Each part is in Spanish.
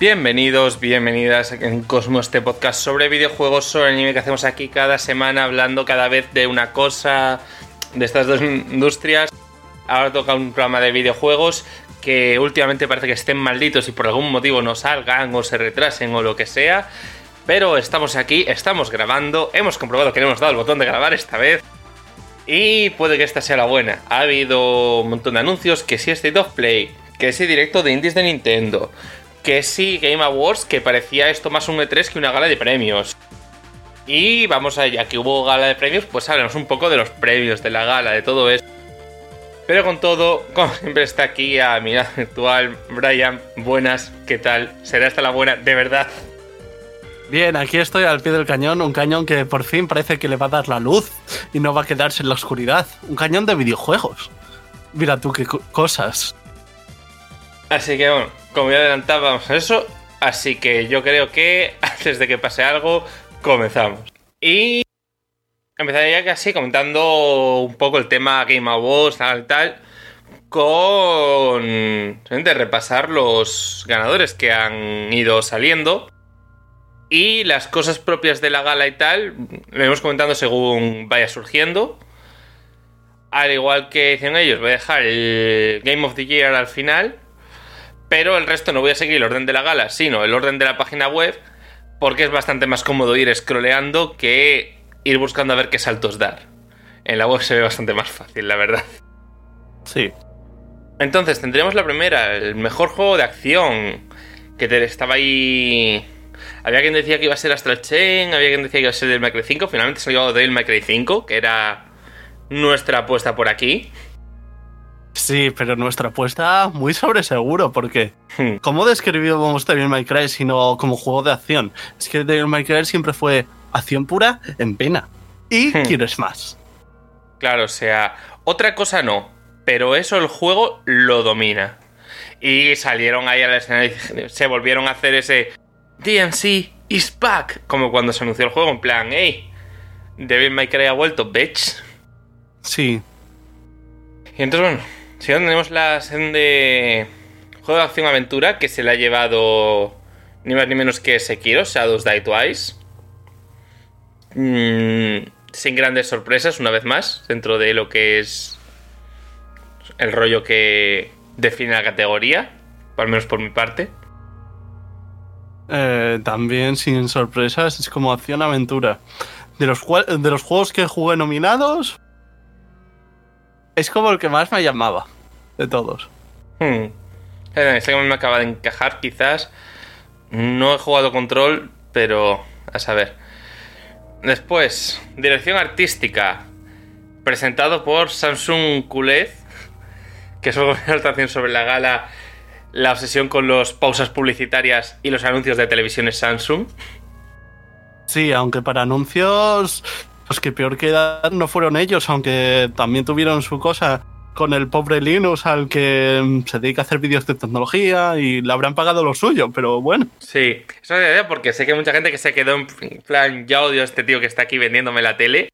Bienvenidos, bienvenidas en Cosmos, este podcast sobre videojuegos, sobre anime que hacemos aquí cada semana, hablando cada vez de una cosa de estas dos industrias. Ahora toca un programa de videojuegos que últimamente parece que estén malditos y por algún motivo no salgan o se retrasen o lo que sea. Pero estamos aquí, estamos grabando, hemos comprobado que le hemos dado el botón de grabar esta vez. Y puede que esta sea la buena. Ha habido un montón de anuncios, que si State of Play, que si directo de indies de Nintendo, que si Game Awards, que parecía esto más un E3 que una gala de premios. Y vamos a, ya que hubo gala de premios, pues hablamos un poco de los premios, de la gala, de todo esto. Pero con todo, como siempre está aquí a mi lado virtual, Brian, buenas, ¿qué tal? ¿Será esta la buena? De verdad. Bien, aquí estoy al pie del cañón, un cañón que por fin parece que le va a dar la luz y no va a quedarse en la oscuridad. Un cañón de videojuegos. Mira tú qué co- cosas. Así que bueno, como ya adelantábamos eso, así que yo creo que antes de que pase algo, comenzamos. Y empezaría casi comentando un poco el tema Game Awards, tal, tal, con simplemente repasar los ganadores que han ido saliendo y las cosas propias de la gala y tal, lo iremos comentando según vaya surgiendo. Al igual que dicen ellos, voy a dejar el Game of the Year al final. Pero el resto no voy a seguir el orden de la gala, sino el orden de la página web, porque es bastante más cómodo ir scrolleando que ir buscando a ver qué saltos dar. En la web se ve bastante más fácil, la verdad. Sí. Entonces, tendríamos la primera, el mejor juego de acción, que te- estaba ahí... Había quien decía que iba a ser Astral Chain, había quien decía que iba a ser Devil May Cry 5, finalmente salió May Cry 5, que era nuestra apuesta por aquí. Sí, pero nuestra apuesta muy sobre seguro, porque Hmm. ¿cómo describimos Devil May Cry sino como juego de acción? Es que Devil May Cry siempre fue acción pura en pena. Y Hmm. quieres más. Claro, o sea, otra cosa no, pero eso el juego lo domina. Y salieron ahí al escenario y se volvieron a hacer ese DMC is back, como cuando se anunció el juego, en plan, hey, Devil May Cry ha vuelto, bitch. Sí. Y entonces, bueno, no tenemos la sección de juego de acción-aventura que se le ha llevado ni más ni menos que Sekiro, Shadows Die Twice. Mm, sin grandes sorpresas, una vez más, dentro de lo que es el rollo que define la categoría, al menos por mi parte. Eh, también sin sorpresas, es como acción-aventura. De los, de los juegos que jugué nominados, es como el que más me llamaba. De todos. Hmm. Este que me acaba de encajar, quizás. No he jugado control, pero a saber. Después, dirección artística. Presentado por Samsung Kulez, que es una presentación sobre la gala, la obsesión con las pausas publicitarias y los anuncios de televisiones Samsung. Sí, aunque para anuncios, los que peor quedan no fueron ellos, aunque también tuvieron su cosa con el pobre Linux al que mm, se dedica a hacer vídeos de tecnología y le habrán pagado lo suyo, pero bueno. Sí, eso es idea porque sé que hay mucha gente que se quedó en plan, ya odio a este tío que está aquí vendiéndome la tele.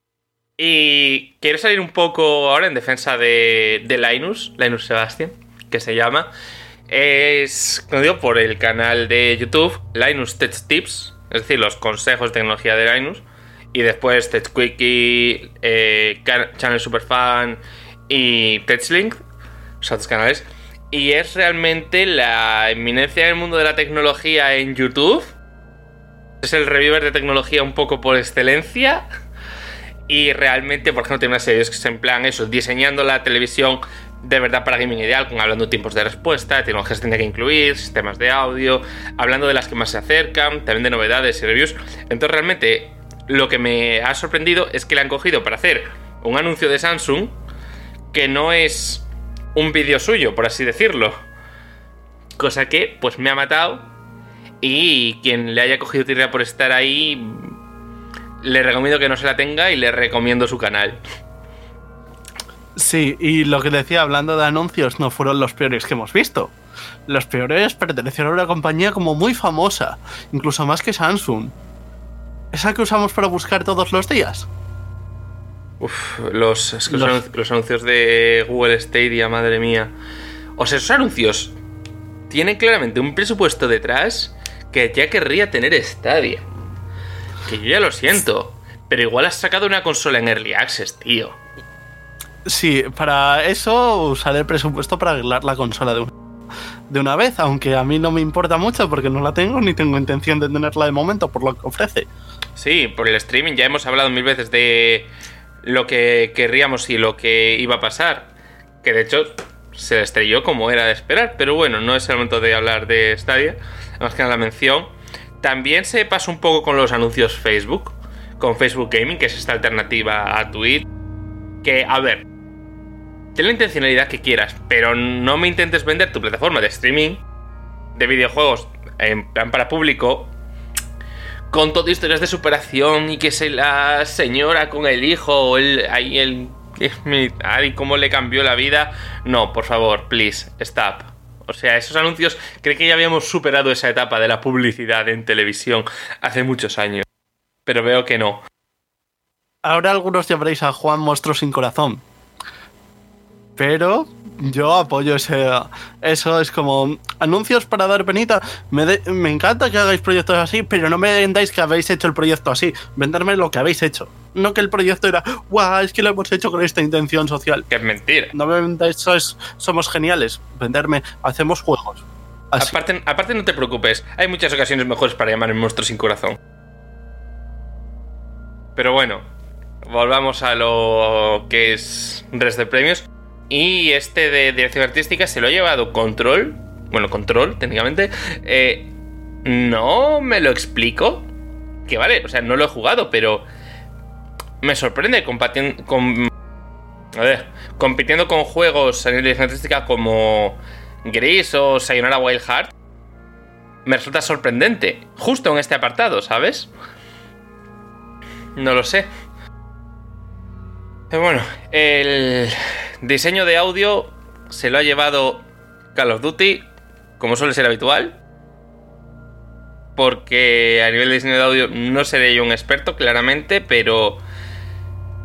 Y quiero salir un poco ahora en defensa de, de Linus, Linus Sebastian, que se llama. Es conocido por el canal de YouTube Linus Tech Tips, es decir, los consejos de tecnología de Linus. Y después Tech Quickie, eh, Channel Superfan y TechLink, los canales. Y es realmente la eminencia del mundo de la tecnología en YouTube. Es el reviewer de tecnología un poco por excelencia. Y realmente, por ejemplo, tiene una serie que es en plan eso, diseñando la televisión de verdad para gaming ideal, con hablando de tiempos de respuesta, tecnologías que tiene que incluir, sistemas de audio, hablando de las que más se acercan, también de novedades y reviews. Entonces, realmente, lo que me ha sorprendido es que le han cogido para hacer un anuncio de Samsung que no es un vídeo suyo, por así decirlo. Cosa que, pues, me ha matado. Y quien le haya cogido tierra por estar ahí, le recomiendo que no se la tenga y le recomiendo su canal. Sí, y lo que decía hablando de anuncios no fueron los peores que hemos visto. Los peores pertenecieron a una compañía como muy famosa, incluso más que Samsung. Esa que usamos para buscar todos los días. Uf, los, es que los, Los- anun- los anuncios de Google Stadia, madre mía. O sea, esos anuncios tiene claramente un presupuesto detrás que ya querría tener Stadia. Que yo ya lo siento. Pero igual has sacado una consola en Early Access, tío. Sí, para eso usaré el presupuesto para arreglar la consola de, un- de una vez, aunque a mí no me importa mucho porque no la tengo ni tengo intención de tenerla de momento por lo que ofrece. Sí, por el streaming ya hemos hablado mil veces de lo que querríamos y lo que iba a pasar. Que de hecho se estrelló como era de esperar. Pero bueno, no es el momento de hablar de Stadia. Más que nada la mención. También se pasa un poco con los anuncios Facebook. Con Facebook Gaming, que es esta alternativa a Twitch. Que, a ver, ten la intencionalidad que quieras, pero no me intentes vender tu plataforma de streaming de videojuegos en plan para público con todo historias de superación y que se la señora con el hijo o el ahí el y cómo le cambió la vida. No, por favor, please, stop. O sea, esos anuncios, creo que ya habíamos superado esa etapa de la publicidad en televisión hace muchos años. Pero veo que no. Ahora algunos llamaréis a Juan Monstruo sin corazón. Pero yo apoyo ese. Eso es como. Anuncios para dar penita. Me, de- me encanta que hagáis proyectos así, pero no me vendáis que habéis hecho el proyecto así. Venderme lo que habéis hecho. No que el proyecto era. ¡Guau! Es que lo hemos hecho con esta intención social. Que es mentira. No me vendáis, sois- somos geniales. Venderme. Hacemos juegos. Así. Aparte, aparte, no te preocupes, hay muchas ocasiones mejores para llamar el monstruo sin corazón. Pero bueno, volvamos a lo que es resto de premios. Y este de dirección artística se lo ha llevado Control. Bueno, Control, técnicamente. Eh, no me lo explico. Que vale, o sea, no lo he jugado, pero me sorprende con, a ver, compitiendo con juegos a de dirección artística como Gris o Sayonara Wild Heart. Me resulta sorprendente, justo en este apartado, ¿sabes? No lo sé. Pero bueno, el diseño de audio se lo ha llevado Call of Duty, como suele ser habitual. Porque a nivel de diseño de audio no seré yo un experto, claramente, pero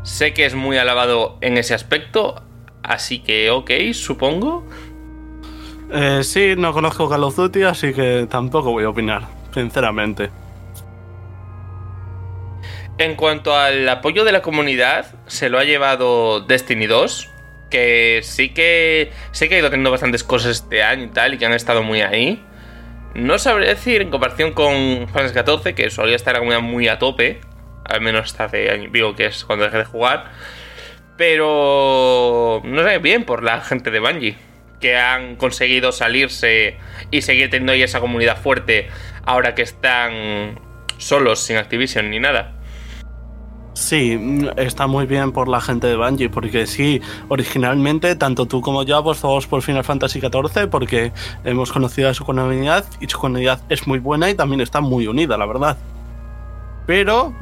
sé que es muy alabado en ese aspecto. Así que, ok, supongo. Eh, sí, no conozco Call of Duty, así que tampoco voy a opinar, sinceramente. En cuanto al apoyo de la comunidad, se lo ha llevado Destiny 2, que sí que sé que ha ido teniendo bastantes cosas este año y tal, y que han estado muy ahí. No sabré decir en comparación con Final 14, que solía estar muy a tope, al menos hasta hace año pico, que es cuando dejé de jugar. Pero no sé, bien por la gente de Bungie, que han conseguido salirse y seguir teniendo ahí esa comunidad fuerte ahora que están solos, sin Activision ni nada. Sí, mm, está muy bien por la gente de Bungie, porque sí, originalmente tanto tú como yo apostamos por Final Fantasy XIV porque hemos conocido a su comunidad y su comunidad es muy buena y también está muy unida, la verdad. Pero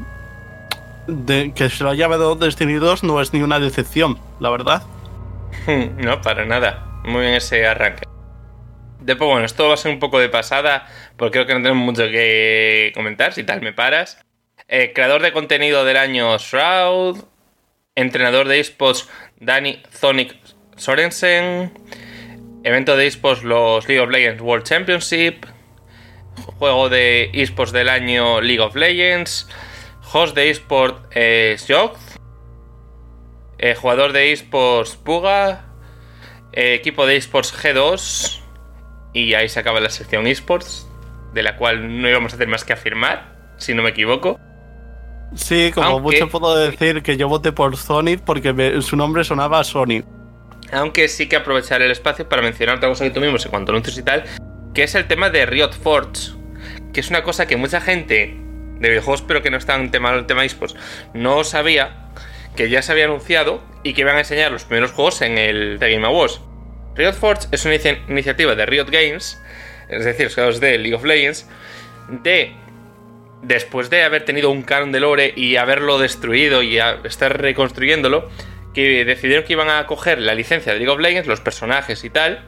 de que se lo haya llevado Destiny 2 no es ni una decepción, la verdad. No, para nada. Muy bien ese arranque. Después, bueno, esto va a ser un poco de pasada, porque creo que no tenemos mucho que comentar, si tal me paras. Eh, creador de contenido del año Shroud. Entrenador de esports Danny Zonic Sorensen. Evento de esports los League of Legends World Championship. Juego de esports del año League of Legends. Host de esports eh. Eh, jugador de esports Puga. eh, equipo de esports G2. Y ahí se acaba la sección esports. De la cual no íbamos a hacer más que afirmar, si no me equivoco. Sí, como Aunque- mucho puedo decir que yo voté por Sonic porque me- su nombre sonaba a Sonic. Aunque sí que aprovechar el espacio para mencionar otra cosa que tuvimos en cuanto a anuncios y tal, que es el tema de Riot Forge, que es una cosa que mucha gente de videojuegos, pero que no está en tema, el tema esports, no sabía, que ya se había anunciado y que iban a enseñar los primeros juegos en el The Game Awards. Riot Forge es una inicia- iniciativa de Riot Games, es decir, los creadores de League of Legends, de después de haber tenido un canon de lore y haberlo destruido y estar reconstruyéndolo, que decidieron que iban a coger la licencia de League of Legends, los personajes y tal,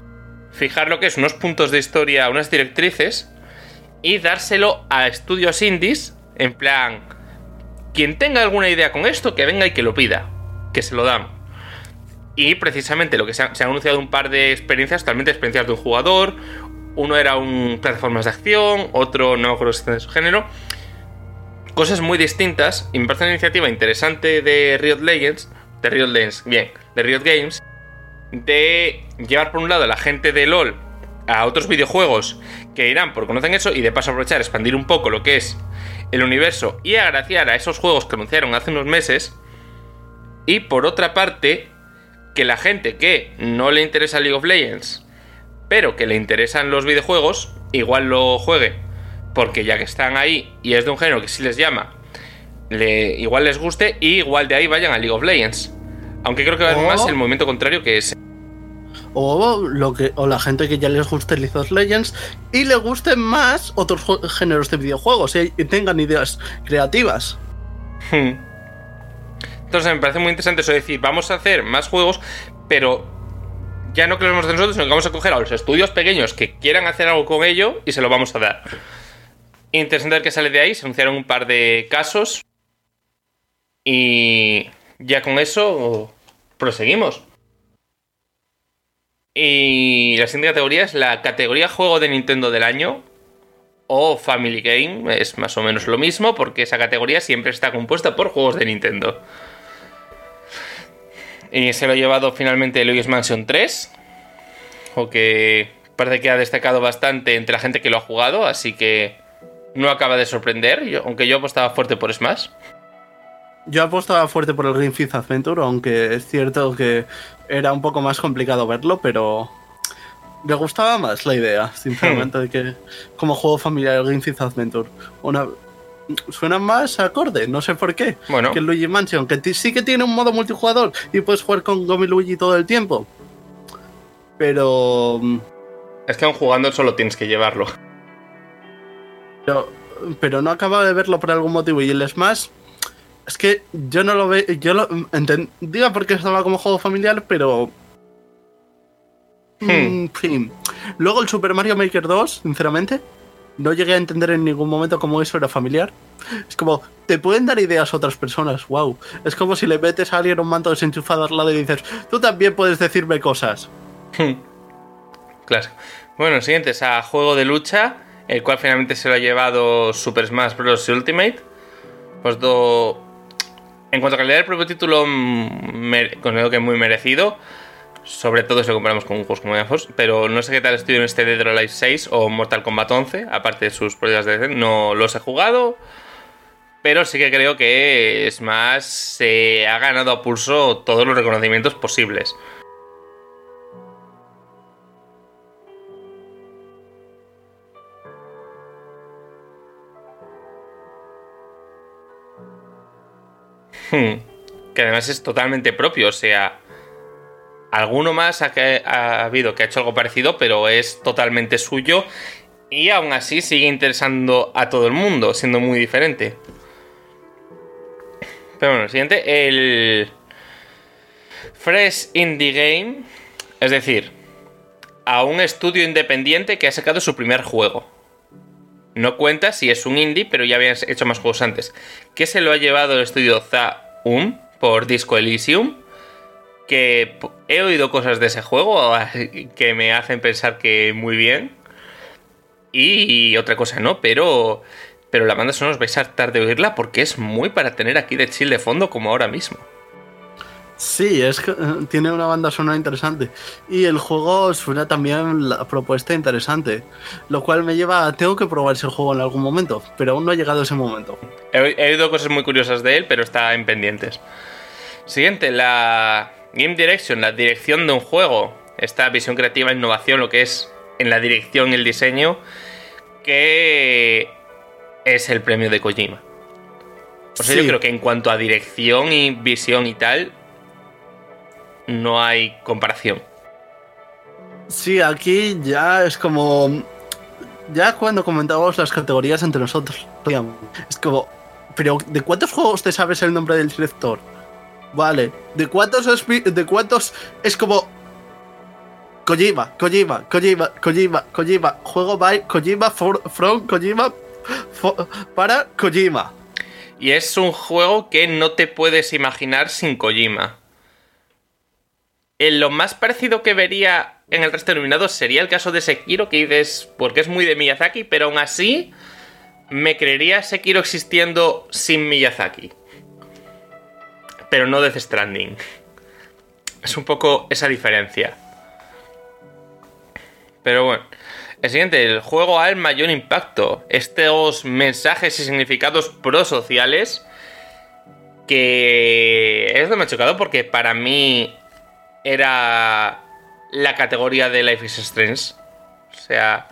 fijar lo que es unos puntos de historia, unas directrices, y dárselo a estudios indies, en plan, quien tenga alguna idea con esto, que venga y que lo pida, que se lo dan. Y precisamente lo que se, ha- se han anunciado un par de experiencias, totalmente experiencias de un jugador, Uno era un plataformas de acción, otro no si de su género. Cosas muy distintas. Y me parece una iniciativa interesante de Riot Legends. De Riot Legends, bien, de Riot Games. De llevar por un lado a la gente de LOL a otros videojuegos que irán por conocen eso y de paso aprovechar, expandir un poco lo que es el universo y agraciar a esos juegos que anunciaron hace unos meses. Y por otra parte, que la gente que no le interesa League of Legends, pero que le interesan los videojuegos, igual lo juegue. Porque ya que están ahí y es de un género que sí les llama, le, igual les guste y igual de ahí vayan a League of Legends. Aunque creo que va a ser más el movimiento contrario que ese. O, lo que, o la gente que ya les guste League of Legends y le gusten más otros géneros de videojuegos y, tengan ideas creativas. Hmm. Entonces me parece muy interesante eso de decir, vamos a hacer más juegos, pero ya no que lo hacer nosotros, sino que vamos a coger a los estudios pequeños que quieran hacer algo con ello y se lo vamos a dar. Interesante ver que sale de ahí, se anunciaron un par de casos y ya con eso proseguimos. Y la siguiente categoría es la categoría juego de Nintendo del año o Family Game. Es más o menos lo mismo porque esa categoría siempre está compuesta por juegos de Nintendo. Y se lo ha llevado finalmente Luigi's Mansion 3. O que parece que ha destacado bastante entre la gente que lo ha jugado. Así que no acaba de sorprender. aunque yo apostaba fuerte por Smash. Yo apostaba fuerte por el Green Adventure, aunque es cierto que era un poco más complicado verlo, pero me gustaba más la idea, sinceramente, de que como juego familiar el Green Adventure. Una, suena más acorde, no sé por qué, bueno. que Luigi Mansion, que sí que tiene un modo multijugador y puedes jugar con Gomi Luigi todo el tiempo. Pero... Mm, es que aún jugando solo tienes que llevarlo. Pero, pero no acaba de verlo por algún motivo y el Smash es que yo no lo veo. Yo lo entendía porque estaba como juego familiar, pero. Hmm. Mm, Luego el Super Mario Maker 2, sinceramente, no llegué a entender en ningún momento cómo eso era familiar. Es como, te pueden dar ideas a otras personas, wow. Es como si le metes a alguien un manto desenchufado al lado y dices, tú también puedes decirme cosas. Hmm. Claro. Bueno, el siguiente es a juego de lucha, el cual finalmente se lo ha llevado Super Smash Bros. Ultimate. Pues do en cuanto a calidad del propio título, considero que es muy merecido. Sobre todo si lo comparamos con juegos como Force. Pero no sé qué tal estoy en este Dead or Alive 6 o Mortal Kombat 11. Aparte de sus pruebas de no los he jugado. Pero sí que creo que más. Se ha ganado a pulso todos los reconocimientos posibles. Que además es totalmente propio, o sea, alguno más ha, ha, habido que ha hecho algo parecido, pero es totalmente suyo y aún así sigue interesando a todo el mundo, siendo muy diferente. Pero bueno, el siguiente, el Fresh Indie Game, es decir, a un estudio independiente que ha sacado su primer juego. No cuenta si es un indie, pero ya habían hecho más juegos antes. Que se lo ha llevado el estudio Zaum por Disco Elysium. Que he oído cosas de ese juego que me hacen pensar que muy bien. Y otra cosa no, pero, pero la banda sonora os vais a hartar de oírla porque es muy para tener aquí de chill de fondo como ahora mismo. Sí, es que eh, tiene una banda sonora interesante. Y el juego suena también la propuesta interesante. Lo cual me lleva a. Tengo que probar ese juego en algún momento, pero aún no ha llegado ese momento. He, he oído cosas muy curiosas de él, pero está en pendientes. Siguiente, la Game Direction, la dirección de un juego. Esta visión creativa, innovación, lo que es en la dirección y el diseño, que es el premio de Kojima. O sea, yo creo que en cuanto a dirección y visión y tal, no hay comparación. Sí, aquí ya es como. Ya cuando comentábamos las categorías entre nosotros, es como. Pero, ¿de cuántos juegos te sabes el nombre del director? Vale. ¿De cuántos es, de cuántos es como. Kojima, Kojima, Kojima, Kojima, Kojima, juego by Kojima from Kojima para Kojima. Y es un juego que no te puedes imaginar sin Kojima lo más parecido que vería en el resto nominados sería el caso de Sekiro, que dices, porque es muy de Miyazaki, pero aún así me creería Sekiro existiendo sin Miyazaki. Pero no Death Stranding. Es un poco esa diferencia. Pero bueno. El siguiente, el juego al mayor impacto. Estos mensajes y significados prosociales. Que es lo me ha chocado porque para mí era la categoría de Life is Strange. O sea,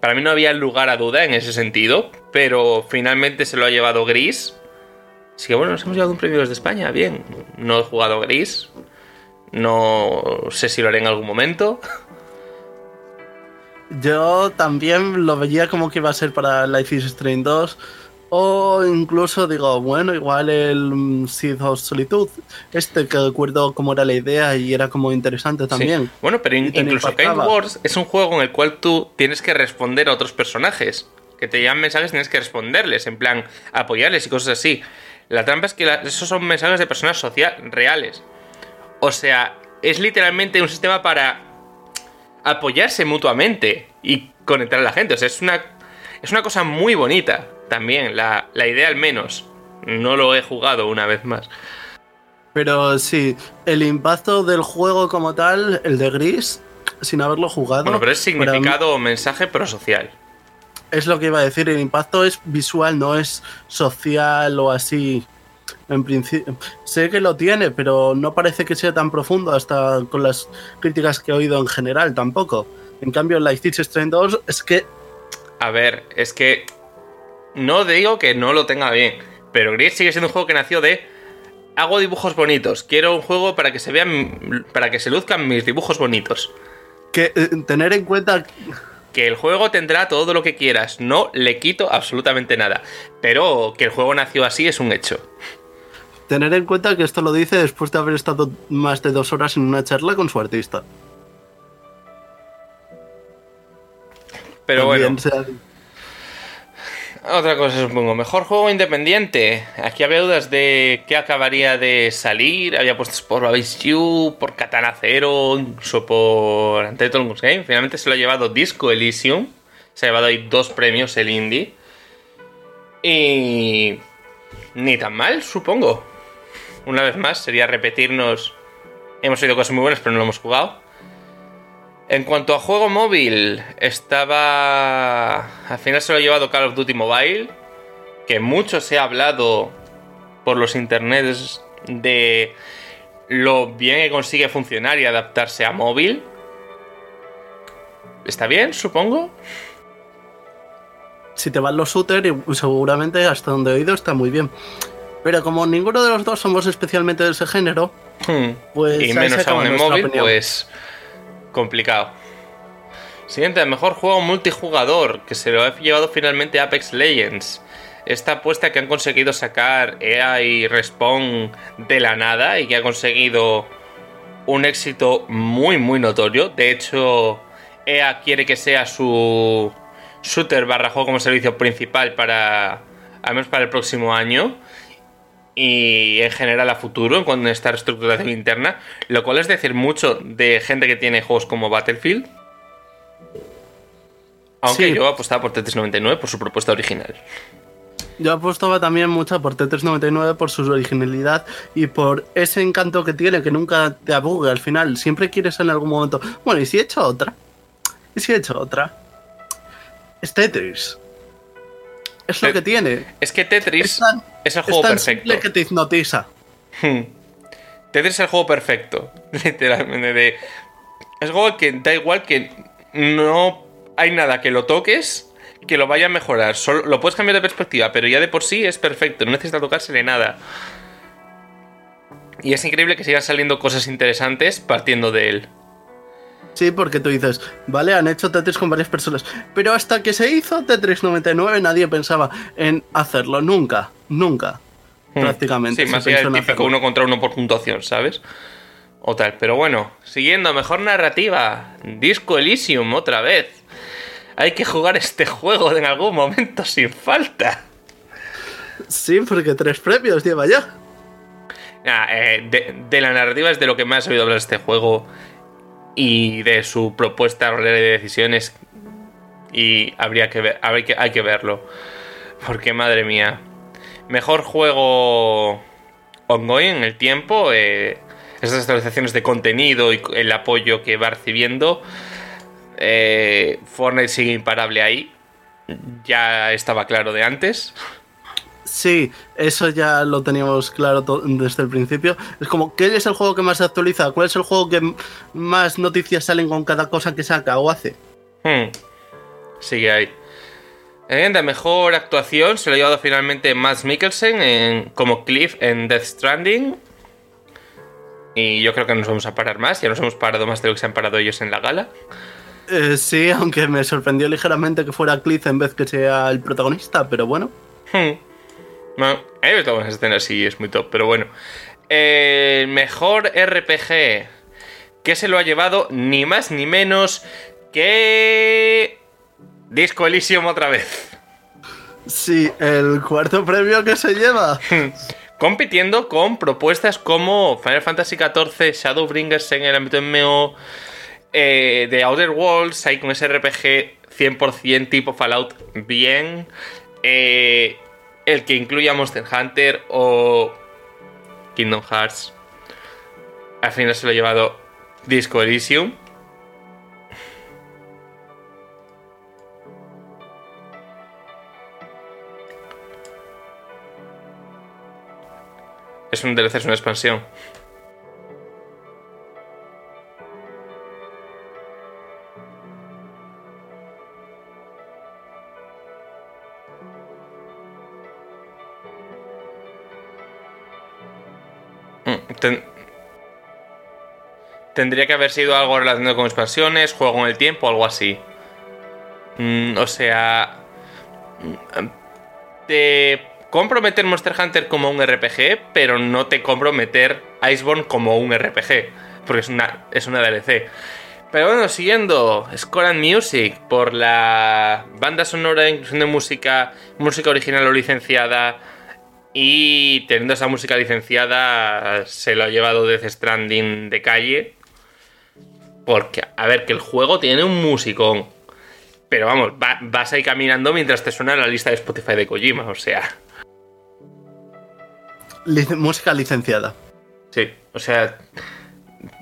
para mí no había lugar a duda en ese sentido. Pero finalmente se lo ha llevado Gris. Así que bueno, nos hemos llevado un premio desde España. Bien, no he jugado Gris. No sé si lo haré en algún momento. Yo también lo veía como que iba a ser para Life is Strange 2. O incluso digo, bueno, igual el Seed of Solitude, este que recuerdo cómo era la idea y era como interesante también. Sí. Bueno, pero in- incluso Kind Wars es un juego en el cual tú tienes que responder a otros personajes. Que te llevan mensajes, tienes que responderles, en plan, apoyarles y cosas así. La trampa es que la- esos son mensajes de personas social, reales. O sea, es literalmente un sistema para apoyarse mutuamente y conectar a la gente. O sea, es una, es una cosa muy bonita también, la, la idea al menos. No lo he jugado una vez más. Pero sí, el impacto del juego como tal, el de Gris, sin haberlo jugado. Bueno, pero es mí- significado o mensaje prosocial. Es lo que iba a decir, el impacto es visual, no es social o así. En principio, sé que lo tiene, pero no parece que sea tan profundo hasta con las críticas que he oído en general tampoco. En cambio, Life is Strange 2 es que A ver, es que no digo que no lo tenga bien, pero Gris sigue siendo un juego que nació de hago dibujos bonitos, quiero un juego para que se vean para que se luzcan mis dibujos bonitos. que eh, tener en cuenta Que el juego tendrá todo lo que quieras, no le quito absolutamente nada, pero que el juego nació así es un hecho. tener en cuenta que esto lo dice después de haber estado más de dos horas en una charla con su artista. Pero También bueno, Otra cosa supongo, mejor juego independiente. Aquí había dudas de qué acabaría de salir. Había puestos por Babis You, por Katana Zero, incluso por Goose Game. Finalmente se lo ha llevado Disco Elysium. Se ha llevado ahí dos premios el indie. Y... Ni tan mal, supongo. Una vez más, sería repetirnos... Hemos oído cosas muy buenas, pero no lo hemos jugado. En cuanto a juego móvil, estaba. Al final se lo ha llevado Call of Duty Mobile. Que mucho se ha hablado por los internets de lo bien que consigue funcionar y adaptarse a móvil. ¿Está bien, supongo? si te van los shooters, seguramente hasta donde he oído está muy bien. Pero como ninguno de los dos somos especialmente de ese género, Hmm. Pues y menos aún en móvil, opinión. pues complicado. Siguiente, mejor juego multijugador, que se lo ha llevado finalmente Apex Legends. Esta apuesta que han conseguido sacar EA y Respawn de la nada y que ha conseguido un éxito muy muy notorio. De hecho, EA quiere que sea su shooter juego como servicio principal para al menos para el próximo año y en general a futuro en cuanto a esta reestructuración interna, lo cual es decir mucho de gente que tiene juegos como Battlefield. Aunque Sí. yo apostaba por Tetris 99 por su propuesta original. yo apostaba también mucho por T399 por su originalidad y por ese encanto que tiene, que nunca te aburre al final. Siempre quieres en algún momento. Bueno, ¿y si he hecho otra? ¿Y si he hecho otra? Es Tetris. Es lo Eh, que tiene. Es que Tetris Es tan, es el es juego tan perfecto. simple que te hipnotiza. Hmm. Tetris es el juego perfecto. Literalmente. De... Es un juego que da igual que no hay nada que lo toques que lo vaya a mejorar. Solo, lo puedes cambiar de perspectiva, pero ya de por sí es perfecto. No necesita tocársele nada. Y es increíble que sigan saliendo cosas interesantes partiendo de él. Sí, porque tú dices, vale, han hecho Tetris con varias personas, pero hasta que se hizo Tetris 99 nadie pensaba en hacerlo, nunca, nunca, Hmm. prácticamente. Sí, más allá del típico uno contra uno por puntuación, ¿sabes? O tal. Pero bueno, siguiendo, mejor narrativa. Disco Elysium, otra vez. Hay que jugar este juego en algún momento sin falta. Sí, porque tres premios lleva ya. Nah, eh, de, de la narrativa es de lo que más he oído hablar de este juego. Y de su propuesta de decisiones y habría que ver, hay que, hay que verlo. Porque madre mía. Mejor juego ongoing en el tiempo. Eh, estas actualizaciones de contenido y el apoyo que va recibiendo. Eh, Fortnite sigue imparable ahí. Ya estaba claro de antes. Sí, eso ya lo teníamos claro desde el principio. Es como, ¿qué es el juego que más se actualiza? ¿Cuál es el juego que más noticias salen con cada cosa que saca o hace? Hmm. Sigue ahí. En de mejor actuación se lo ha llevado finalmente Max Mikkelsen como Cliff en Death Stranding. Y yo creo que nos vamos a parar más. Ya nos hemos parado más de lo que se han parado ellos en la gala. Eh, sí, aunque me sorprendió ligeramente que fuera Cliff en vez que sea el protagonista, pero bueno. Hmm. Bueno, he visto buenas escenas, sí, es muy top, pero bueno. El mejor RPG que se lo ha llevado ni más ni menos que Disco Elysium otra vez. Sí, el cuarto premio que se lleva. Compitiendo con propuestas como Final Fantasy XIV, Shadowbringers en el ámbito MMO, eh, The Outer Worlds, ahí con ese RPG 100% tipo Fallout, bien. Eh, el que incluya Monster Hunter o Kingdom Hearts. Al final se lo ha llevado Disco Elysium. Es un DLC, es una expansión. Tendría que haber sido algo relacionado con expansiones, juego en el tiempo, algo así. Mm, o sea... Mm, te comprometer Monster Hunter como un RPG, pero no te comprometer Iceborne como un RPG, porque es una, es una DLC. Pero bueno, siguiendo, Score and Music, por la banda sonora, inclusión de música, música original o licenciada, y teniendo esa música licenciada, se lo ha llevado Death Stranding de calle. Porque, a ver, que el juego tiene un musicón. Pero vamos, vas ahí caminando mientras te suena la lista de Spotify de Kojima, o sea música licenciada. Sí, o sea,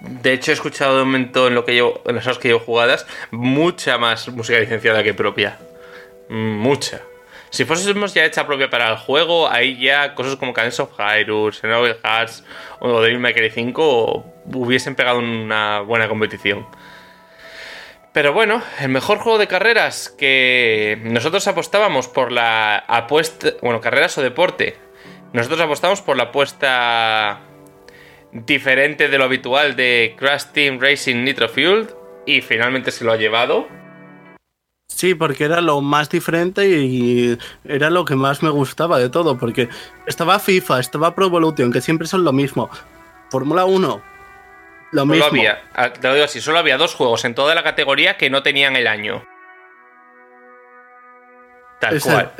de hecho he escuchado de momento en lo que llevo, en las horas que llevo jugadas, mucha más música licenciada que propia. Mucha. Si fuésemos ya hecha propia para el juego, ahí ya cosas como Cadence of Hyrule, Xenoblade Hearts o Devil May Cry 5 hubiesen pegado una buena competición. Pero bueno, el mejor juego de carreras que nosotros apostábamos por la apuesta, bueno, carreras o deporte, nosotros apostamos por la apuesta diferente de lo habitual de Crash Team Racing Nitro Fuel y finalmente se lo ha llevado. Sí, porque era lo más diferente y era lo que más me gustaba de todo, porque estaba FIFA, estaba Pro Evolution, que siempre son lo mismo. Fórmula 1, lo mismo. Había, ah, te lo digo así, solo había dos juegos en toda la categoría que no tenían el año. Tal cual.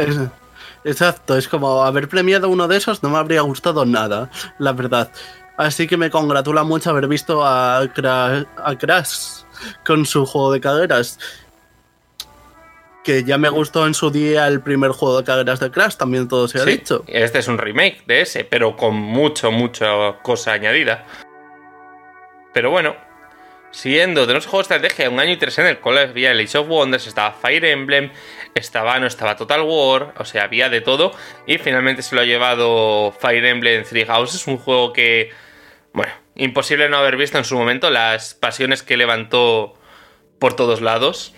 Exacto, es como haber premiado uno de esos no me habría gustado nada, la verdad. Así que me congratula mucho haber visto a, Crash, con su juego de carreras. Que ya me gustó en su día el primer juego de carreras de Crash, también todo se ha dicho. Este es un remake de ese, pero con mucho, mucha cosa añadida. Pero bueno, Siguiendo, tenemos juego de estrategia, un año y tres en el cual había el Age of Wonders, estaba Fire Emblem, estaba, no estaba Total War, o sea, había de todo. Y finalmente se lo ha llevado Fire Emblem Three Houses, un juego que, bueno, imposible no haber visto en su momento las pasiones que levantó por todos lados.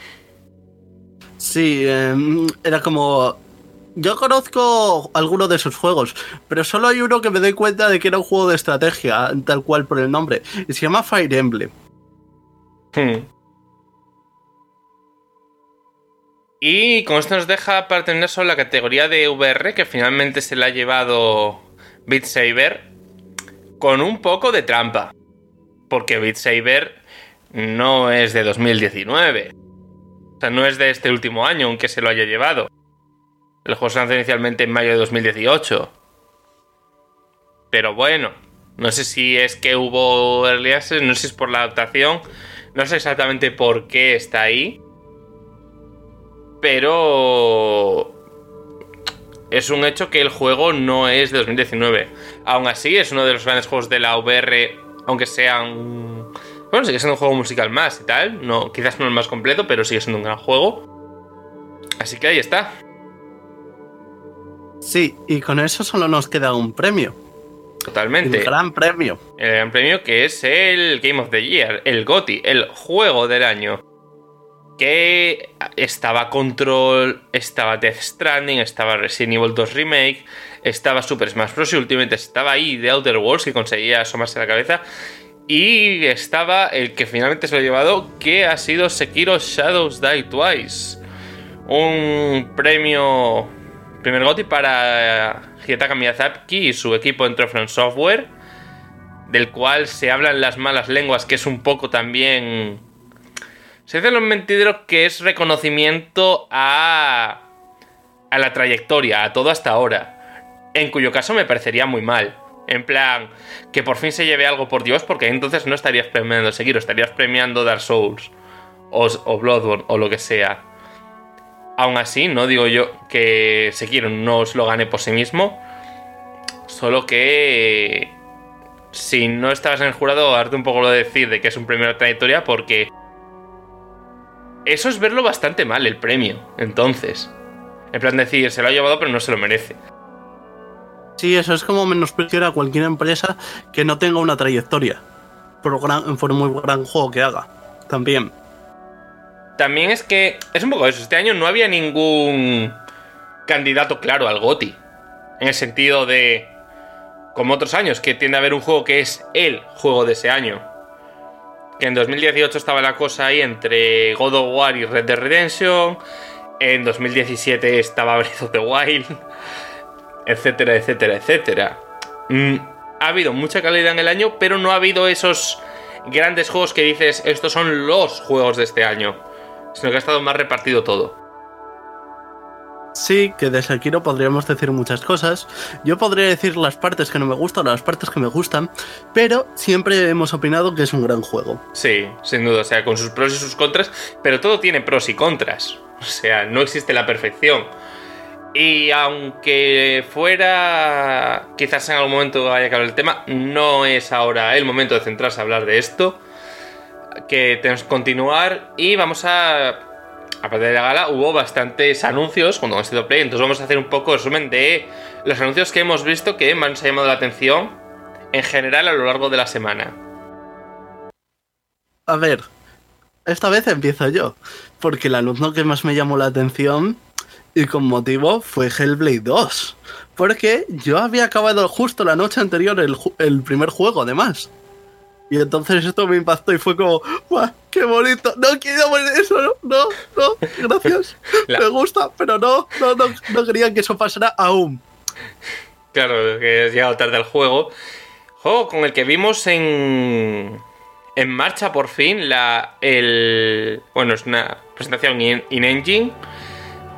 Sí, em, era como yo conozco algunos de sus juegos, pero solo hay uno que me doy cuenta de que era un juego de estrategia, tal cual por el nombre, y se llama Fire Emblem. Hmm. Y con esto nos deja para tener solo la categoría de VR, que finalmente se la ha llevado Beat Saber, con un poco de trampa. Porque Beat Saber no es de 2019. Sea, no es de este último año, aunque se lo haya llevado. El juego se lanzó inicialmente en mayo de 2018. Pero bueno, no sé si es que hubo early access, no sé si es por la adaptación, No sé exactamente por qué está ahí. Pero es un hecho que el juego no es de 2019. Aún así, es uno de los grandes juegos de la VR, aunque sean... Bueno, sigue siendo un juego musical más y tal. No, quizás no el más completo, pero sigue siendo un gran juego. Así que ahí está. Sí, y con eso solo nos queda un premio. Totalmente. El gran premio. El gran premio que es el Game of the Year, el GOTY, el juego del año. Que estaba Control, estaba Death Stranding, estaba Resident Evil 2 Remake, estaba Super Smash Bros. y últimamente estaba ahí The Outer Worlds que conseguía asomarse a la cabeza. Y estaba el que finalmente se lo ha llevado, que ha sido Sekiro Shadows Die Twice. Un premio, primer GOTY para Hidetaka Miyazaki y su equipo entre From Software, del cual se hablan las malas lenguas, que es un poco también... Se dice los mentideros que es reconocimiento a... a la trayectoria, a todo hasta ahora. En cuyo caso me parecería muy mal. En plan, que por fin se lleve algo por Dios, porque entonces no estarías premiando Sekiro, estarías premiando Dark Souls o, o Bloodborne o lo que sea. Aún así, no digo yo que Sekiro no os lo gane por sí mismo. Solo que si no estabas en el jurado, darte un poco lo de decir de que es un premio de trayectoria porque eso es verlo bastante mal el premio. Entonces, en plan decir, se lo ha llevado pero no se lo merece. Sí, eso es como menospreciar a cualquier empresa que no tenga una trayectoria. Por, gran, muy gran juego que haga. También. También es que es un poco eso. Este año no había ningún candidato claro al GOTI. En el sentido de, como otros años, que tiende a haber un juego que es el juego de ese año. Que en 2018 estaba la cosa ahí entre God of War y Red Dead Redemption. En 2017 estaba Breath of the Wild. Etcétera, etcétera, etcétera. Mm, ha habido mucha calidad en el año, pero no ha habido esos grandes juegos que dices, estos son los juegos de este año sino que ha estado más repartido todo. Sí, que de Sekiro podríamos decir muchas cosas. Yo podría decir las partes que no me gustan o las partes que me gustan, pero siempre hemos opinado que es un gran juego. Sí, sin duda, o sea, con sus pros y sus contras, pero todo tiene pros y contras. O sea, no existe la perfección. Y aunque fuera, quizás en algún momento haya que hablar del tema, no es ahora el momento de centrarse a hablar de esto que tenemos que continuar y vamos a... A partir de la gala hubo bastantes anuncios cuando hemos sido play, entonces vamos a hacer un poco resumen de los anuncios que hemos visto que más nos ha llamado la atención en general a lo largo de la semana. A ver, esta vez empiezo yo, porque el anuncio que más me llamó la atención y con motivo fue Hellblade 2, porque yo había acabado justo la noche anterior el, el primer juego, además. Y entonces esto me impactó y fue como, ¡guau! ¡Qué bonito! No quiero ver eso, no, no, no, gracias. Me gusta, pero no, no, no, no quería que eso pasara aún. Claro, que has llegado tarde al juego. Juego con el que vimos en. En marcha por fin la. El. Bueno, es una presentación in, engine.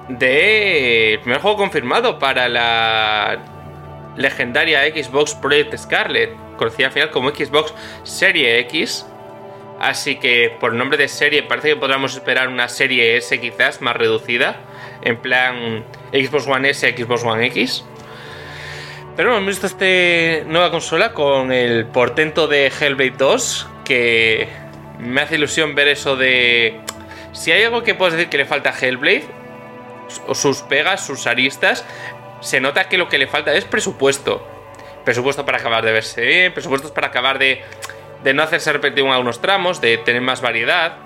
De. El primer juego confirmado para la. Legendaria Xbox Project Scarlet conocida al final como Xbox Serie X. Así que por nombre de serie parece que podríamos esperar una serie S quizás más reducida. En plan Xbox One S, Xbox One X. Pero hemos visto esta nueva consola con el portento de Hellblade 2. Que me hace ilusión ver eso de... Si hay algo que puedes decir que le falta a Hellblade, sus pegas, sus aristas, se nota que lo que le falta es presupuesto presupuesto para acabar de verse bien, presupuestos para acabar de, de no hacerse repetido en algunos tramos, de tener más variedad.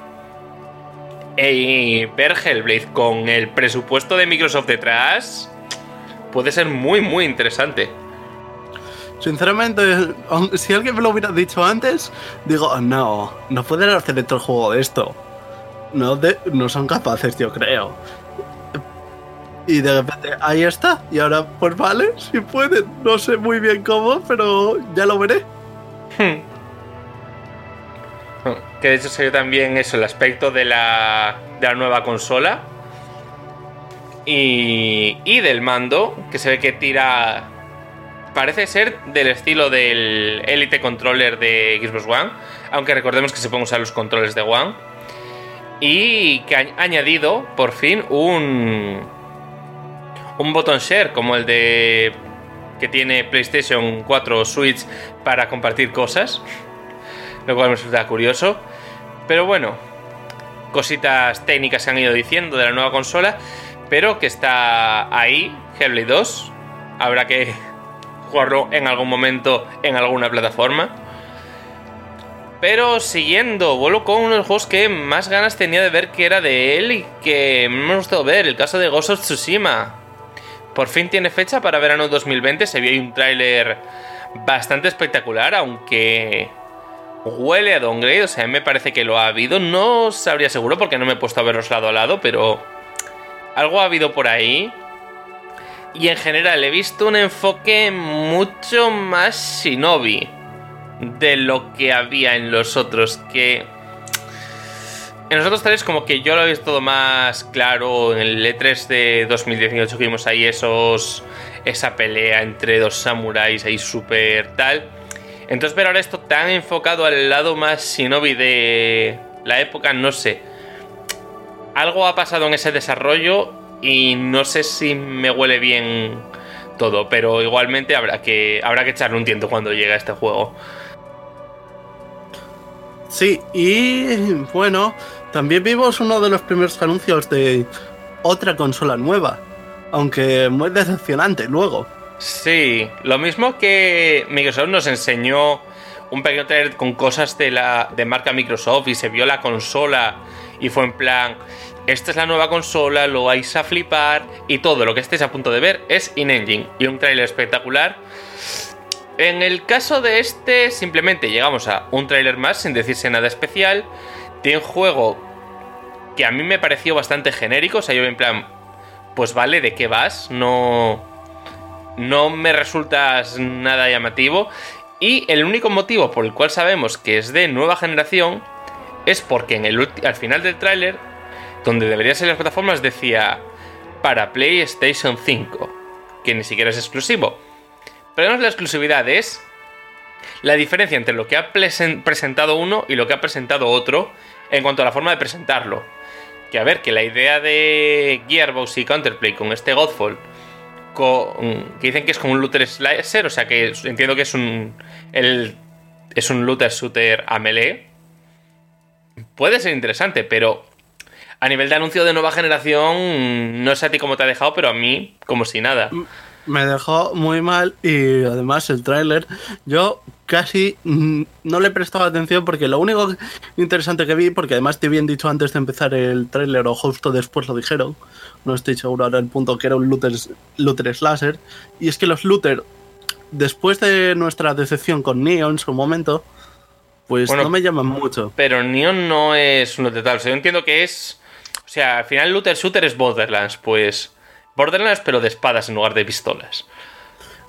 Y ver Hellblade con el presupuesto de Microsoft detrás puede ser muy, muy interesante. Sinceramente, si alguien me lo hubiera dicho antes, digo, no, no pueden hacer otro juego de esto. No, no son capaces, yo creo. Y de repente, ahí está. Y ahora, pues vale, si pueden. No sé muy bien cómo, pero ya lo veré. Hmm. Que de hecho se también eso, el aspecto de la, de la nueva consola. Y, y del mando, que se ve que tira parece ser del estilo del Elite Controller de Xbox One, aunque recordemos que se pueden usar los controles de One. Y que ha añadido, por fin, un, un botón share como el de que tiene PlayStation 4 Switch para compartir cosas, lo cual me resulta curioso. Pero bueno, cositas técnicas se han ido diciendo de la nueva consola, pero que está ahí, Hellblade 2. Habrá que jugarlo en algún momento en alguna plataforma. Pero siguiendo, vuelvo con uno de los juegos que más ganas tenía de ver que era de él y que me ha gustado ver, el caso de Ghost of Tsushima. Por fin tiene fecha para verano 2020, se vio un tráiler bastante espectacular, aunque huele a downgrade, o sea, me parece que lo ha habido, no sabría seguro porque no me he puesto a verlos lado a lado, pero algo ha habido por ahí. Y en general he visto un enfoque mucho más shinobi de lo que había en los otros. Que en los otros tres como que yo lo he visto todo más claro. En el E3 de 2018 que vimos ahí esos... Esa pelea entre dos samuráis ahí súper tal. Entonces ver ahora esto tan enfocado al lado más shinobi de la época, no sé. Algo ha pasado en ese desarrollo y no sé si me huele bien todo, pero igualmente habrá que, habrá que echarle un tiento cuando llegue a este juego. Sí, y bueno, también vimos uno de los primeros anuncios de otra consola nueva, aunque muy decepcionante luego. Sí, lo mismo que Microsoft nos enseñó un pequeño trailer con cosas de la de marca Microsoft y se vio la consola y fue en plan, esta es la nueva consola, lo vais a flipar y todo lo que estéis a punto de ver es in-engine y un trailer espectacular. En el caso de este, simplemente llegamos a un trailer más sin decirse nada especial. Tiene un juego que a mí me pareció bastante genérico, o sea, yo en plan, pues vale, ¿de qué vas? No no me resultas nada llamativo y el único motivo por el cual sabemos que es de nueva generación es porque en el al final del tráiler donde debería ser las plataformas, decía para PlayStation 5, que ni siquiera es exclusivo. Pero no la exclusividad, es la diferencia entre lo que ha presentado uno y lo que ha presentado otro en cuanto a la forma de presentarlo. Que a ver, que la idea de Gearbox y Counterplay con este Godfall, que dicen que es como un looter slicer, o sea que entiendo que es un, el, es un looter shooter a melee, puede ser interesante, pero a nivel de anuncio de nueva generación, no sé a ti cómo te ha dejado, pero a mí como si nada. Me dejó muy mal y además el tráiler yo casi no le prestaba atención porque lo único interesante que vi, porque además te habían dicho antes de empezar el tráiler o justo después lo dijeron, no estoy seguro ahora el punto que era un looter, looter slasher, y es que los looter, después de nuestra decepción con Neon en su momento, pues no me llaman mucho. Pero Neon no es un looter tal, yo entiendo que es o sea, al final Looter Shooter es Borderlands, pues Borderlands pero de espadas en lugar de pistolas.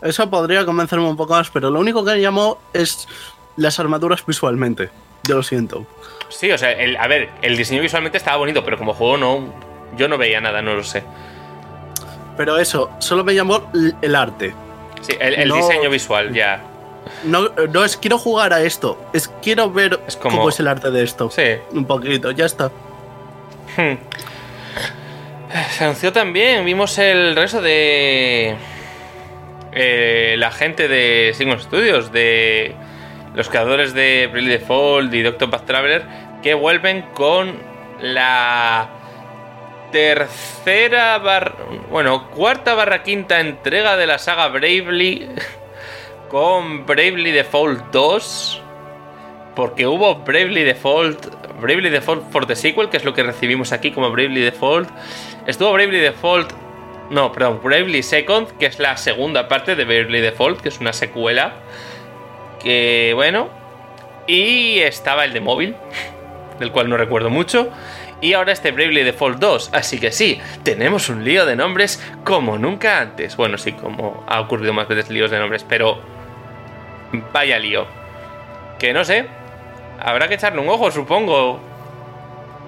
Eso podría convencerme un poco más, pero lo único que me llamó es las armaduras visualmente. Yo lo siento. Sí, o sea, a ver, el diseño visualmente estaba bonito, pero como juego no, yo no veía nada, no lo sé. Pero eso, solo me llamó el arte. Sí, el, diseño visual, ya. No, no es quiero jugar a esto, es quiero ver cómo es el arte de esto. Sí. Un poquito, ya está. Se anunció también, vimos el resto de eh, la gente de Single Studios, de los creadores de Brilliant Default y Doctor Path Traveler, que vuelven con la tercera bueno, cuarta barra quinta entrega de la saga Bravely con Bravely Default 2 porque hubo Bravely Default, Bravely Default for the Sequel, que es lo que recibimos aquí como Bravely Default. Estuvo Bravely Default, no, perdón, Bravely Second, que es la segunda parte de Bravely Default, que es una secuela. Que bueno. Y estaba el de móvil, del cual no recuerdo mucho. Y ahora este Bravely Default 2. Así que sí, tenemos un lío de nombres como nunca antes. Bueno, sí, como ha ocurrido más veces líos de nombres, pero vaya lío. Que no sé, Habrá que echarle un ojo, supongo.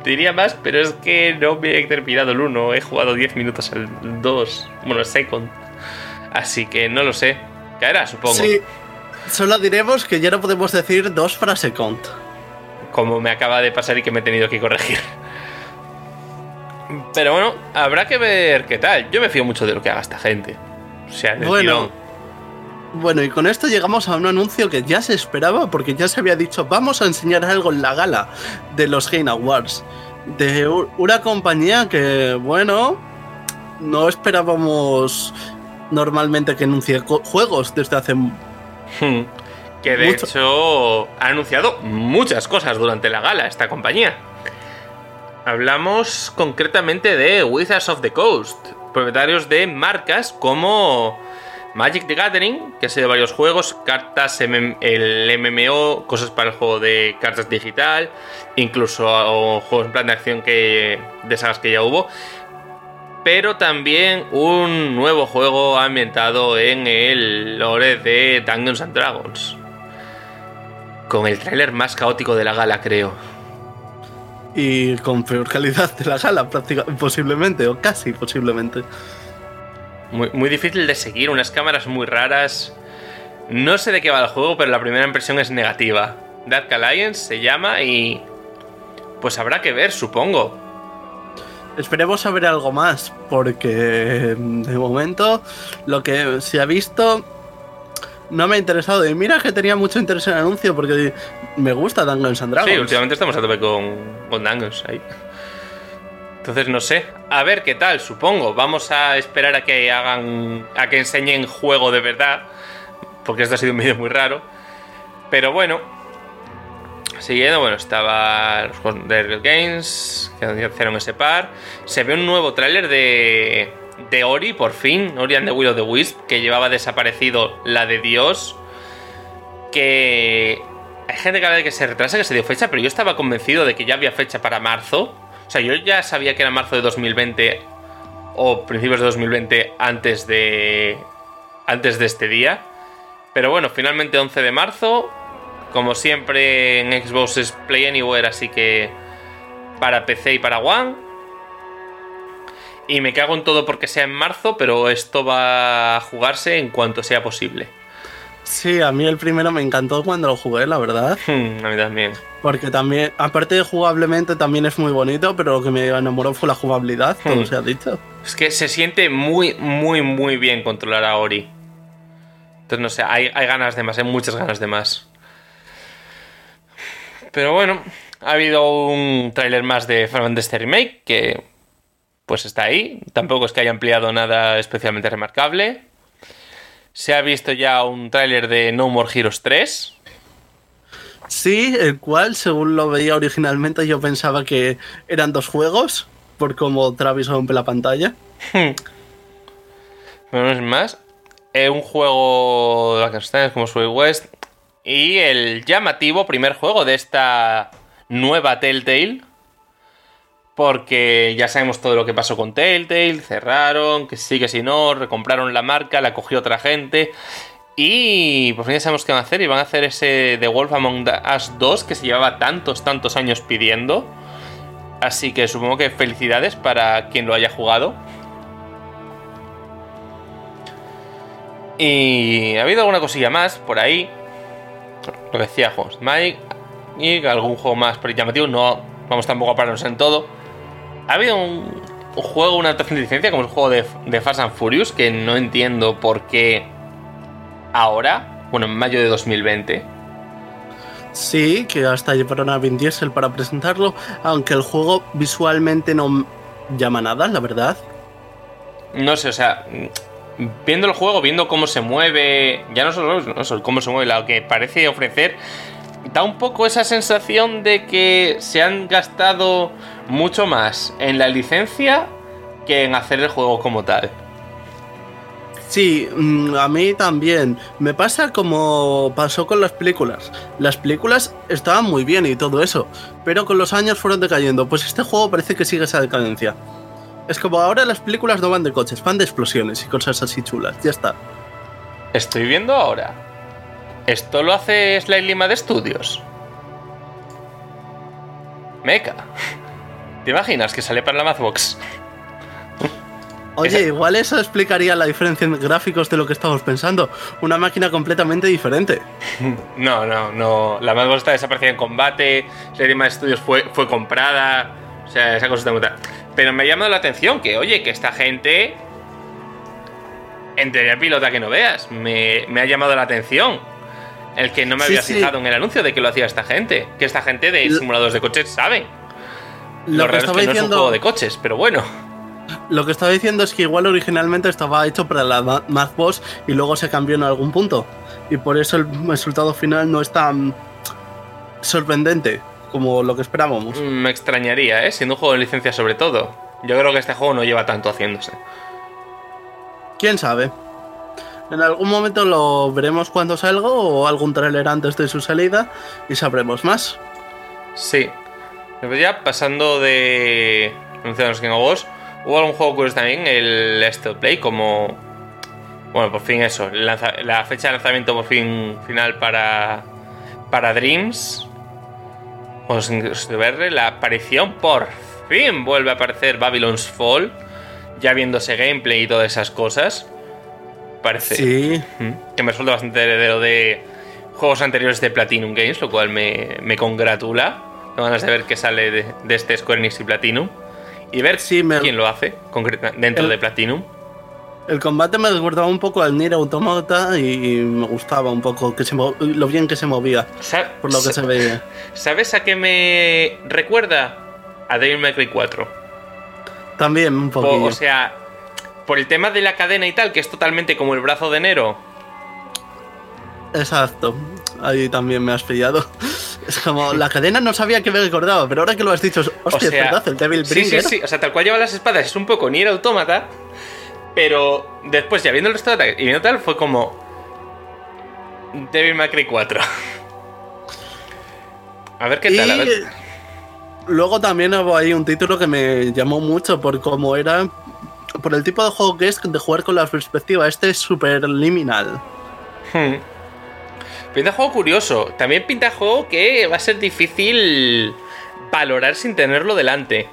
Diría más, pero es que no me he terminado el 1. He jugado 10 minutos el 2. Bueno, el second. Así que no lo sé. caerá, supongo. Sí, solo diremos que ya no podemos decir dos frase count. Como me acaba de pasar y que me he tenido que corregir. Pero bueno, habrá que ver qué tal. Yo me fío mucho de lo que haga esta gente. O sea, del Bueno, tirón. Bueno, y con esto llegamos a un anuncio que ya se esperaba porque ya se había dicho, vamos a enseñar algo en la gala de los Game Awards. De una compañía que, bueno, no esperábamos normalmente que anuncie juegos desde hace... Hmm. Que de Mucho. hecho ha anunciado muchas cosas durante la gala esta compañía. Hablamos concretamente de Wizards of the Coast, propietarios de marcas como Magic the Gathering, que ha sido varios juegos, cartas, el MMO, cosas para el juego de cartas digital, incluso juegos en plan de acción que, de sagas que ya hubo, pero también un nuevo juego ambientado en el lore de Dungeons and Dragons. Con el tráiler más caótico de la gala, creo. Y con peor calidad de la gala, prácticamente, posiblemente, o casi posiblemente. Muy, muy difícil de seguir, unas cámaras muy raras. No sé de qué va el juego, pero la primera impresión es negativa. Dark Alliance se llama y... Pues habrá que ver, supongo. Esperemos saber algo más, porque de momento lo que se ha visto no me ha interesado. Y mira que tenía mucho interés en el anuncio, porque me gusta Dungeons and Dragons. Sí, últimamente estamos a tope con, con Dungeons ahí. Entonces no sé. A ver qué tal, supongo. Vamos a esperar a que hagan. a que enseñen juego de verdad. Porque esto ha sido un vídeo muy raro. Pero bueno. Siguiendo, bueno, estaba los juegos de Real Games, que anunciaron ese par. Se ve un nuevo tráiler de, de Ori, por fin, Ori and the Will of the Wisp, que llevaba desaparecido la de Dios. Que hay gente que habla de que se retrasa, que se dio fecha, pero yo estaba convencido de que ya había fecha para marzo. O sea, yo ya sabía que era marzo de 2020 o principios de 2020 antes de antes de este día. Pero bueno, finalmente 11 de marzo. Como siempre en Xbox es Play Anywhere, así que para PC y para One. Y me cago en todo porque sea en marzo, pero esto va a jugarse en cuanto sea posible. Sí, a mí el primero me encantó cuando lo jugué, la verdad. Hmm, a mí también. Porque también, aparte de jugablemente, también es muy bonito, pero lo que me enamoró fue la jugabilidad, todo Hmm. se ha dicho. Es que se siente muy, muy, muy bien controlar a Ori. Entonces, no sé, hay, hay ganas de más, hay muchas ganas de más. Pero bueno, ha habido un tráiler más de Final Fantasy Remake que pues está ahí. Tampoco es que haya ampliado nada especialmente remarcable. Se ha visto ya un tráiler de No More Heroes 3. Sí, el cual, según lo veía originalmente, yo pensaba que eran dos juegos, por como Travis rompe la pantalla. Pero no es más. Es un juego de Afganistán como Sway West. Y el llamativo primer juego de esta nueva Telltale. Porque ya sabemos todo lo que pasó con Telltale. Cerraron, que sí, que si no. Recompraron la marca, la cogió otra gente. Y fin ya sabemos qué van a hacer. Y van a hacer ese The Wolf Among Us 2 que se llevaba tantos, tantos años pidiendo. Así que supongo que felicidades para quien lo haya jugado. Y ha habido alguna cosilla más por ahí. Lo decía juegos Mike y algún juego más ahí llamativo. No vamos tampoco a pararnos en todo. Ha habido un, un juego, una licencia como el juego de, de Fast and Furious que no entiendo por qué ahora, bueno, en mayo de 2020. Sí, que hasta llevaron a Vin Diesel para presentarlo, aunque el juego visualmente no llama nada, la verdad. No sé, o sea, viendo el juego, viendo cómo se mueve, ya no solo, no solo cómo se mueve, lo que parece ofrecer, da un poco esa sensación de que se han gastado mucho más en la licencia que en hacer el juego como tal. Sí, mm, a mí también. Me pasa como pasó con las películas. Las películas estaban muy bien y todo eso, pero con los años fueron decayendo. Pues este juego parece que sigue esa decadencia. Es como ahora las películas no van de coches, van de explosiones y cosas así chulas. Ya está. Estoy viendo ahora. Esto lo hace Slightly Mad Studios. Mecha. ¿Te imaginas que sale para la Mathbox? Oye, igual eso explicaría la diferencia en gráficos de lo que estamos pensando. Una máquina completamente diferente. no, no, no. La más está desaparecida en combate. Lady Studios fue, fue comprada. O sea, esa cosa está Pero me ha llamado la atención que, oye, que esta gente. En teoría pilota que no veas. Me, ha llamado la atención. El que no me había fijado en el anuncio de que lo hacía esta gente. Que esta gente de simuladores de coches sabe. Lo, raro es que no es un juego de coches, pero bueno. Lo que estaba diciendo es que igual originalmente estaba hecho para la Math Boss y luego se cambió en algún punto. Y por eso el resultado final no es tan sorprendente como lo que esperábamos. Mm, me extrañaría, ¿eh? Siendo un juego de licencia sobre todo. Yo creo que este juego no lleva tanto haciéndose. ¿Quién sabe? En algún momento lo veremos cuando salga o algún trailer antes de su salida y sabremos más. Sí. Pero ya pasando de anunciados King of Wars, Hubo algún juego curioso también, el Last Play, como. Bueno, por fin eso. La fecha de lanzamiento por fin final para. Para Dreams. A ver la aparición por fin vuelve a aparecer Babylon's Fall. Ya viéndose gameplay y todas esas cosas. Parece. Sí. Que me resulta bastante heredero de juegos anteriores de Platinum Games, lo cual me, me congratula. Tengo ganas de ver qué sale de, de este Square Enix y Platinum y ver quién lo hace dentro de Platinum. El combate me recordaba un poco al Nier Automata y me gustaba un poco que se lo bien que se movía. por lo que se veía. ¿Sabes a qué me recuerda? A Devil May Cry 4. También un poco. O sea, por el tema de la cadena y tal, que es totalmente como el brazo de Nero. Exacto. Ahí también me has pillado. Es como, la cadena no sabía que me recordaba, pero ahora que lo has dicho, hostia, es verdad, el Devil Bringer. Sí, sí, sí, o sea, tal cual lleva las espadas, es un poco ni era autómata, pero después ya viendo el resto de y viendo tal, fue como Devil May Cry 4. A ver qué tal, a ver. Luego también hubo ahí un título que me llamó mucho por cómo era, por el tipo de juego que es de jugar con la perspectiva. Este es super liminal. Hmm. Pinta juego curioso. También pinta juego que va a ser difícil valorar sin tenerlo delante.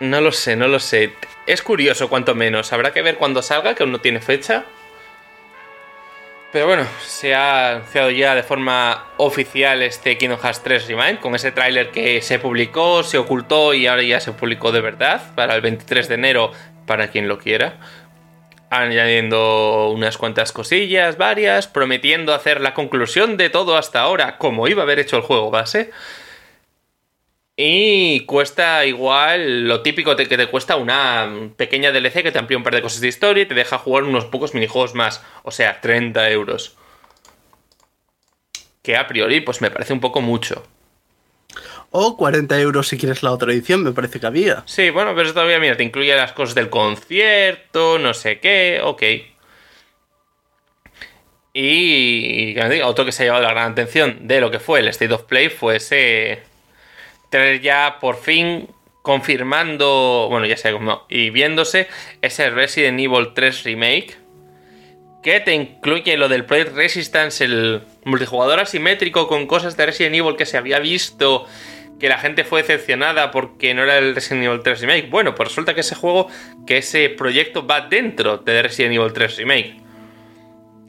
No lo sé, no lo sé. Es curioso, cuanto menos. Habrá que ver cuando salga, que aún no tiene fecha. Pero bueno, se ha anunciado ya de forma oficial este Kingdom Hearts 3 Remind, con ese tráiler que se publicó, se ocultó y ahora ya se publicó de verdad para el 23 de enero para quien lo quiera añadiendo unas cuantas cosillas, varias, prometiendo hacer la conclusión de todo hasta ahora, como iba a haber hecho el juego base. Y cuesta igual lo típico de que te cuesta una pequeña DLC que te amplía un par de cosas de historia y te deja jugar unos pocos minijuegos más. O sea, 30 euros. Que a priori pues me parece un poco mucho. O 40 euros si quieres la otra edición, me parece que había. Sí, bueno, pero eso todavía, mira, te incluye las cosas del concierto, no sé qué, ok. Y, otro que se ha llevado la gran atención de lo que fue el State of Play fue ese tener ya por fin confirmando, bueno, ya sé cómo, y viéndose ese Resident Evil 3 Remake que te incluye lo del Project Resistance, el multijugador asimétrico con cosas de Resident Evil que se había visto que la gente fue decepcionada porque no era el Resident Evil 3 Remake. Bueno, pues resulta que ese juego, que ese proyecto va dentro de Resident Evil 3 Remake.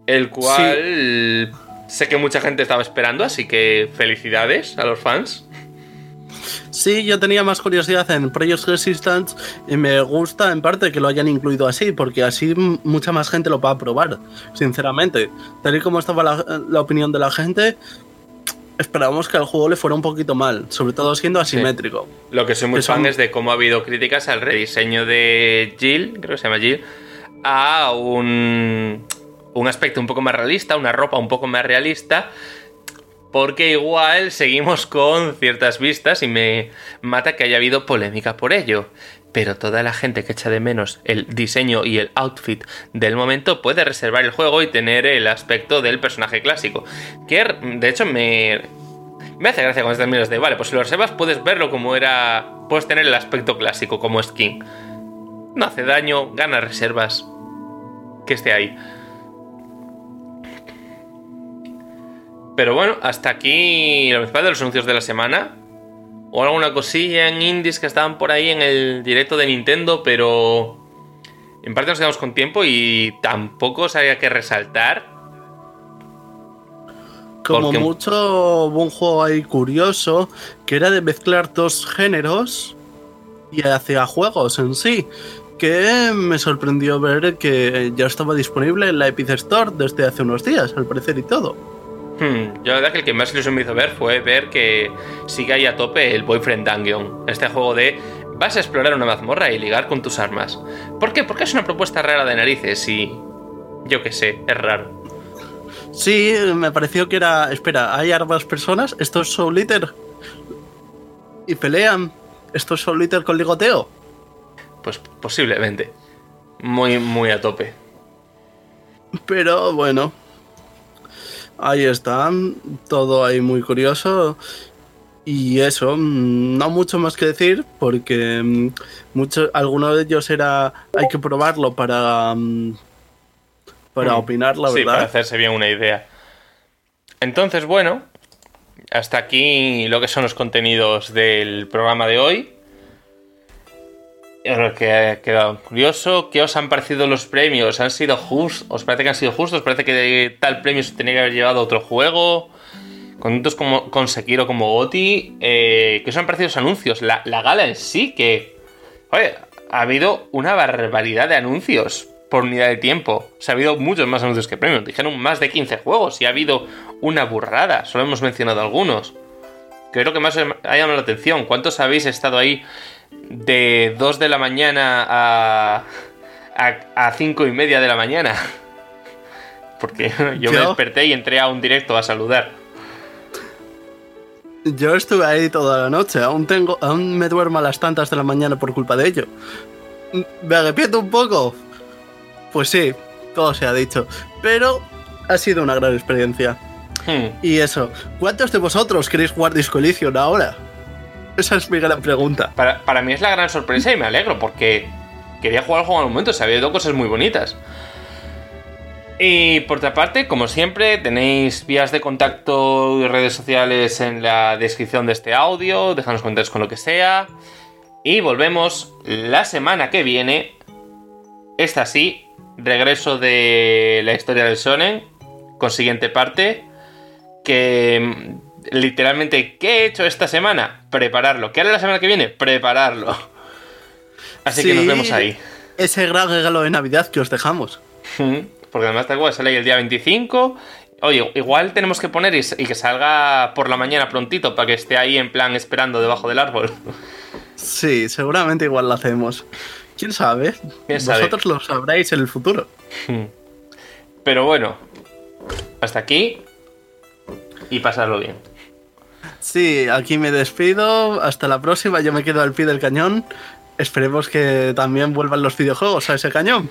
El cual sé que mucha gente estaba esperando, así que felicidades a los fans. Sí, yo tenía más curiosidad en Project Resistance y me gusta en parte que lo hayan incluido así, porque así mucha más gente lo va a probar, sinceramente. Tal y como estaba la, la opinión de la gente, esperábamos que al juego le fuera un poquito mal, sobre todo siendo asimétrico. Lo que soy muy fan es de cómo ha habido críticas al rediseño de Jill, creo que se llama Jill, a un, un aspecto un poco más realista, una ropa un poco más realista, porque igual seguimos con ciertas vistas y me mata que haya habido polémica por ello. Pero toda la gente que echa de menos el diseño y el outfit del momento puede reservar el juego y tener el aspecto del personaje clásico. Que de hecho me, me hace gracia estas miras de, vale, pues si lo reservas puedes verlo como era, puedes tener el aspecto clásico como skin. No hace daño, gana reservas. Que esté ahí. Pero bueno, hasta aquí lo principal de los anuncios de la semana. o alguna cosilla en indies que estaban por ahí en el directo de Nintendo, pero en parte nos quedamos con tiempo y tampoco sabía que resaltar. Como mucho hubo un juego ahí curioso que era de mezclar dos géneros y hacia juegos en sí. Que me sorprendió ver que ya estaba disponible en la Epic Store desde hace unos días, al parecer y todo. Hmm, yo la verdad que el que más ilusión me hizo ver fue ver que sigue ahí a tope el Boyfriend Dungeon. Este juego de vas a explorar una mazmorra y ligar con tus armas. ¿Por qué? Porque es una propuesta rara de narices y... Yo qué sé, es raro. Sí, me pareció que era... Espera, ¿hay armas personas? ¿Esto es Soul Eater? ¿Y pelean? ¿Esto es Soul Eater con ligoteo? Pues posiblemente. Muy, muy a tope. Pero bueno, ahí está, todo ahí muy curioso. Y eso, mm, no mucho más que decir, porque mm, alguno de ellos era. Hay que probarlo para. Mm, para opinar, la verdad. Sí, para hacerse bien una idea. Entonces, bueno, hasta aquí lo que son los contenidos del programa de hoy. Que quedado curioso. ¿Qué os han parecido los premios? ¿Han sido justos? ¿Os parece que han sido justos? ¿Os parece que tal premio se tenía que haber llevado a otro juego? contentos como, con Sekiro como Goti. Eh, ¿Qué os han parecido los anuncios? La, gala en sí, que. Oye, ha habido una barbaridad de anuncios por unidad de tiempo. O sea, ha habido muchos más anuncios que premios. Dijeron más de 15 juegos y ha habido una burrada. Solo hemos mencionado algunos. Creo que más ha llamado la atención. ¿Cuántos habéis estado ahí de 2 de la mañana a, a, 5 y media de la mañana? Porque yo me desperté y entré a un directo a saludar. Yo estuve ahí toda la noche, aún tengo, aún me duermo a las tantas de la mañana por culpa de ello. ¿Me arrepiento un poco? Pues sí, todo se ha dicho. Pero ha sido una gran experiencia. Hmm. Y eso, ¿cuántos de vosotros queréis jugar Disco ahora? Esa es mi gran pregunta. Para, para, mí es la gran sorpresa y me alegro porque quería jugar el juego en un momento, se había ido cosas muy bonitas. Y por otra parte, como siempre, tenéis vías de contacto y redes sociales en la descripción de este audio. Dejadnos comentarios con lo que sea. Y volvemos la semana que viene. Esta sí, regreso de la historia del Sonen. Con siguiente parte. Que literalmente, ¿qué he hecho esta semana? Prepararlo. ¿Qué haré la semana que viene? Prepararlo. Así que nos vemos ahí. Ese gran regalo de Navidad que os dejamos porque además tal cual sale el día 25. Oye, igual tenemos que poner y, que salga por la mañana prontito para que esté ahí en plan esperando debajo del árbol. Sí, seguramente igual lo hacemos. ¿Quién sabe? Vosotros lo sabréis en el futuro. Pero bueno, hasta aquí y pasarlo bien. Sí, aquí me despido. Hasta la próxima. Yo me quedo al pie del cañón. Esperemos que también vuelvan los videojuegos a ese cañón.